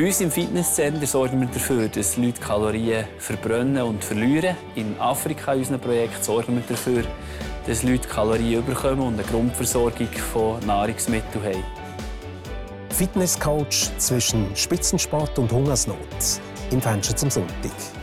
Bei uns im Fitnesscenter sorgen wir dafür, dass Leute Kalorien verbrennen und verlieren. In Afrika, in unserem Projekt, sorgen wir dafür, dass Leute Kalorien bekommen und eine Grundversorgung von Nahrungsmitteln haben. Fitnesscoach zwischen Spitzensport und Hungersnot im Fenster zum Sonntag.